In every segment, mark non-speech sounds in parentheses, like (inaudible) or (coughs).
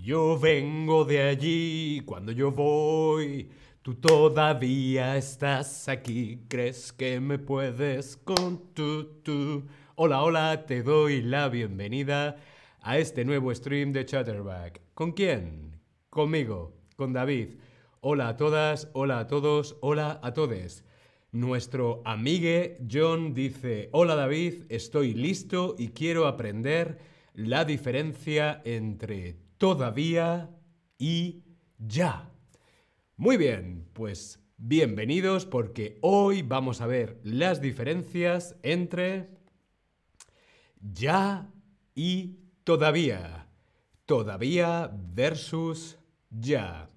Yo vengo de allí. Cuando yo voy, tú todavía estás aquí. ¿Crees que me puedes con tu, tu? Hola, hola, te doy la bienvenida a este nuevo stream de Chatterback. ¿Con quién? Conmigo, con David. Hola a todas, hola a todos, hola a todes. Nuestro amigue John dice, hola David, estoy listo y quiero aprender la diferencia entre todavía y ya. Muy bien, pues bienvenidos porque hoy vamos a ver las diferencias entre ya y todavía. Todavía versus ya.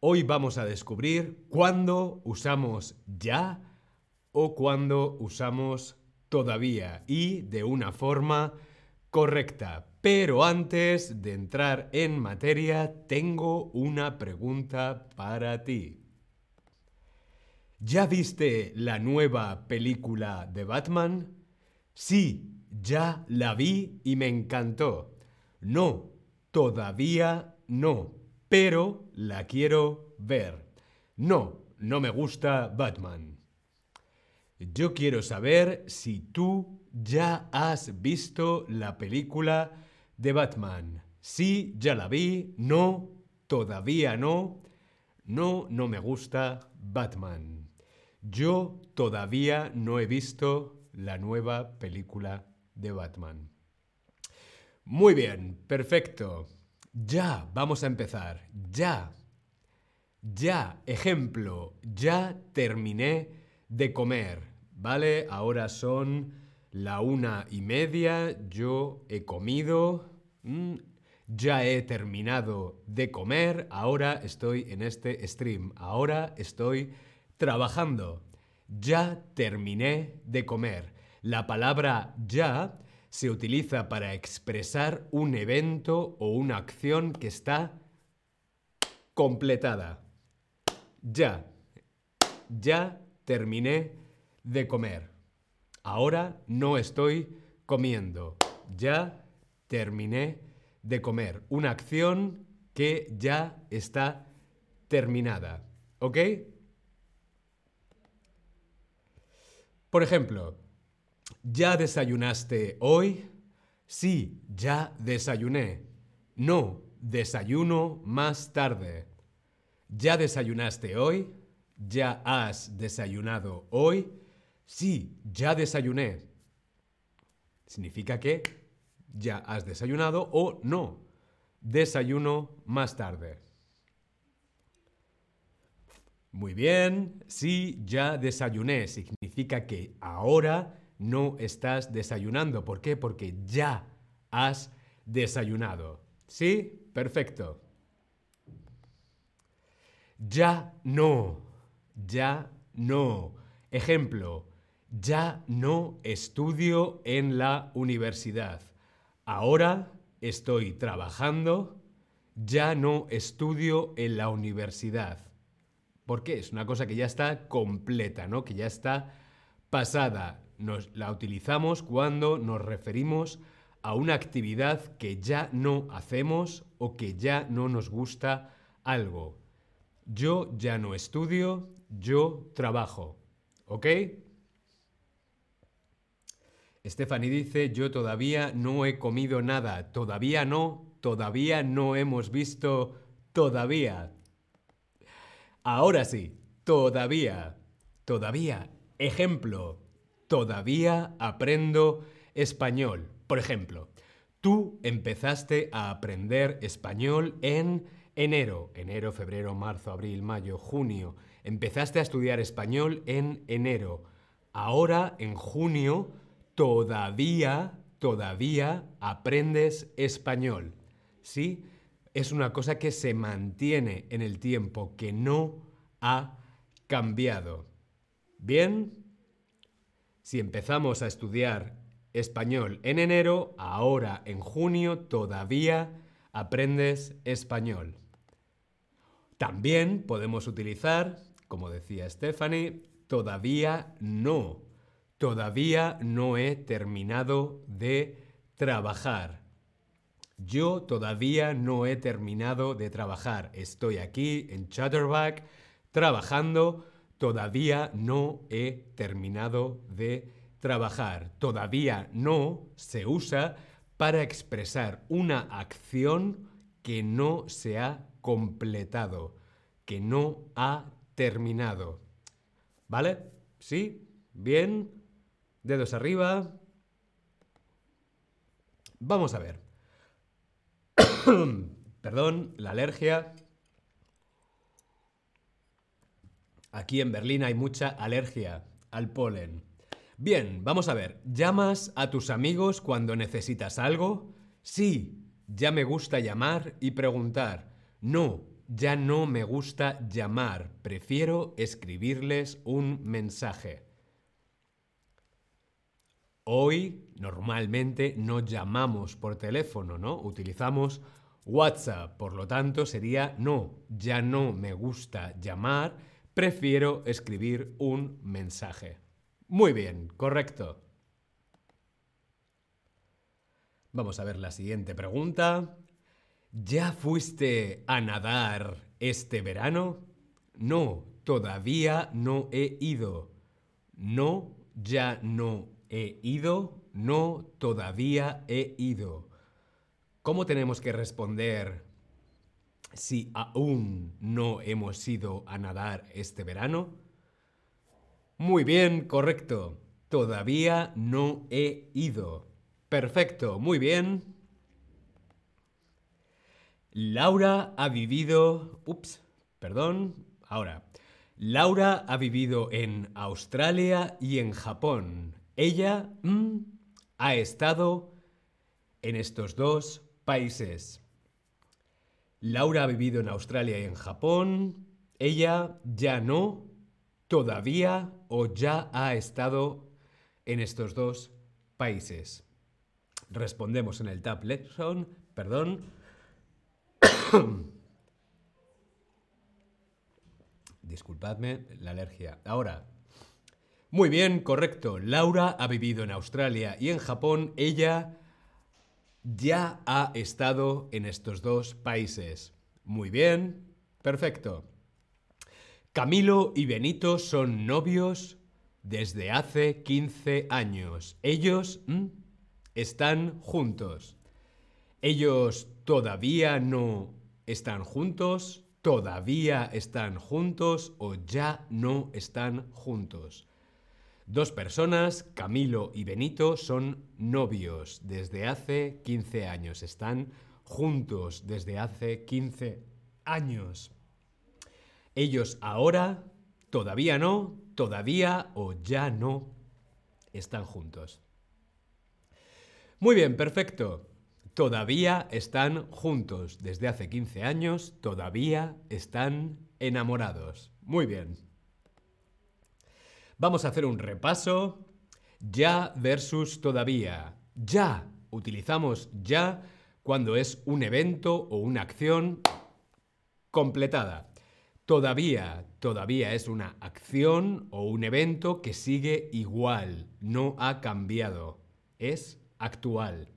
Hoy vamos a descubrir cuándo usamos ya o cuándo usamos todavía y de una forma correcta. Pero antes de entrar en materia, tengo una pregunta para ti. ¿Ya viste la nueva película de Batman? Sí, ya la vi y me encantó. No, todavía no, pero la quiero ver. No, no me gusta Batman. Yo quiero saber si tú ya has visto la película de Batman. Sí, ya la vi. No, todavía no. No, no me gusta Batman. Yo todavía no he visto la nueva película de Batman. Muy bien, perfecto. Ya, vamos a empezar. Ya. Ya, ejemplo, ya terminé de comer. ¿Vale? Ahora son la una y media. Yo he comido. Mm, ya he terminado de comer. Ahora estoy en este stream. Ahora estoy trabajando. Ya terminé de comer. La palabra ya se utiliza para expresar un evento o una acción que está completada. Ya. Ya terminé de comer. Ahora no estoy comiendo. Ya terminé de comer. Una acción que ya está terminada. ¿Ok? Por ejemplo, ¿ya desayunaste hoy? Sí, ya desayuné. No, desayuno más tarde. ¿Ya desayunaste hoy? ¿Ya has desayunado hoy? Sí, ya desayuné. Significa que ya has desayunado o no. Desayuno más tarde. Muy bien, sí, ya desayuné. Significa que ahora no estás desayunando. ¿Por qué? Porque ya has desayunado. ¿Sí? Perfecto. Ya no. Ya no. Ejemplo, ya no estudio en la universidad. Ahora estoy trabajando. Ya no estudio en la universidad. ¿Por qué? Es una cosa que ya está completa, ¿no? Que ya está pasada. Nos la utilizamos cuando nos referimos a una actividad que ya no hacemos o que ya no nos gusta algo. Yo ya no estudio, yo trabajo. ¿Ok? Stephanie dice, yo todavía no he comido nada. Todavía no, todavía no hemos visto, todavía. Ahora sí, todavía, todavía. Ejemplo, todavía aprendo español. Por ejemplo, tú empezaste a aprender español en enero, enero, febrero, marzo, abril, mayo, junio. Empezaste a estudiar español en enero. Ahora, en junio, todavía, todavía aprendes español. ¿Sí? Es una cosa que se mantiene en el tiempo, que no ha cambiado. ¿Bien? Si empezamos a estudiar español en enero, ahora en junio todavía aprendes español. También podemos utilizar, como decía Stephanie, todavía no. Todavía no he terminado de trabajar. Yo todavía no he terminado de trabajar. Estoy aquí en Chatterback trabajando. Todavía no he terminado de trabajar. Todavía no se usa para expresar una acción que no se ha completado, que no ha terminado. ¿Vale? ¿Sí? ¿Bien? Dedos arriba. Vamos a ver. (coughs) Perdón, la alergia. Aquí en Berlín hay mucha alergia al polen. Bien, vamos a ver. ¿Llamas a tus amigos cuando necesitas algo? Sí, ya me gusta llamar y preguntar. No, ya no me gusta llamar. Prefiero escribirles un mensaje. Hoy normalmente no llamamos por teléfono, ¿no? Utilizamos WhatsApp. Por lo tanto, sería no, ya no me gusta llamar, prefiero escribir un mensaje. Muy bien, correcto. Vamos a ver la siguiente pregunta. ¿Ya fuiste a nadar este verano? No, todavía no he ido. No, ya no he ido. No, todavía he ido. ¿Cómo tenemos que responder si aún no hemos ido a nadar este verano? Muy bien, correcto. Todavía no he ido. Perfecto, muy bien. Laura ha vivido... Ups, perdón. Ahora. Laura ha vivido en Australia y en Japón. Ella mm, ha estado en estos dos Países. Laura ha vivido en Australia y en Japón. Ella ya no, todavía o ya ha estado en estos dos países. Respondemos en el Tab Lesson, perdón. (coughs) Disculpadme la alergia. Ahora. Muy bien, correcto. Laura ha vivido en Australia y en Japón. Ella ya ha estado en estos dos países. Muy bien, perfecto. Camilo y Benito son novios desde hace 15 años. Ellos están juntos. Ellos todavía no están juntos, todavía están juntos o ya no están juntos. Dos personas, Camilo y Benito, son novios desde hace 15 años. Están juntos desde hace 15 años. Ellos ahora, todavía no, todavía o ya no están juntos. Muy bien, perfecto. Todavía están juntos desde hace 15 años, todavía están enamorados. Muy bien. Vamos a hacer un repaso. Ya versus todavía. Ya. Utilizamos ya cuando es un evento o una acción completada. Todavía, todavía es una acción o un evento que sigue igual, no ha cambiado, es actual.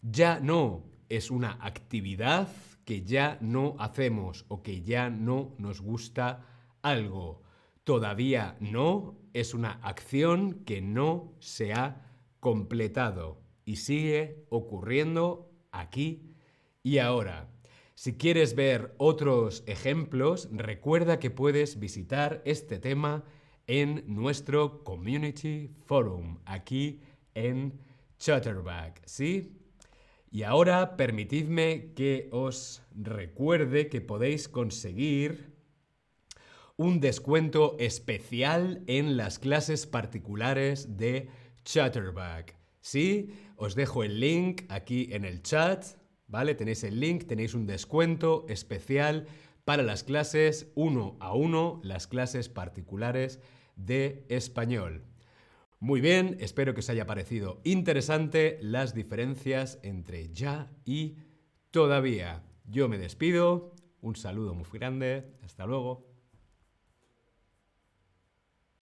Ya no es una actividad que ya no hacemos o que ya no nos gusta algo. Todavía no es una acción que no se ha completado y sigue ocurriendo aquí y ahora. Si quieres ver otros ejemplos, recuerda que puedes visitar este tema en nuestro Community Forum, aquí en Chatterback, ¿sí? Y ahora permitidme que os recuerde que podéis conseguir un descuento especial en las clases particulares de Chatterback. Sí, os dejo el link aquí en el chat, ¿vale? Tenéis el link, tenéis un descuento especial para las clases uno a uno, las clases particulares de español. Muy bien, espero que os haya parecido interesante las diferencias entre ya y todavía. Yo me despido, un saludo muy grande, hasta luego.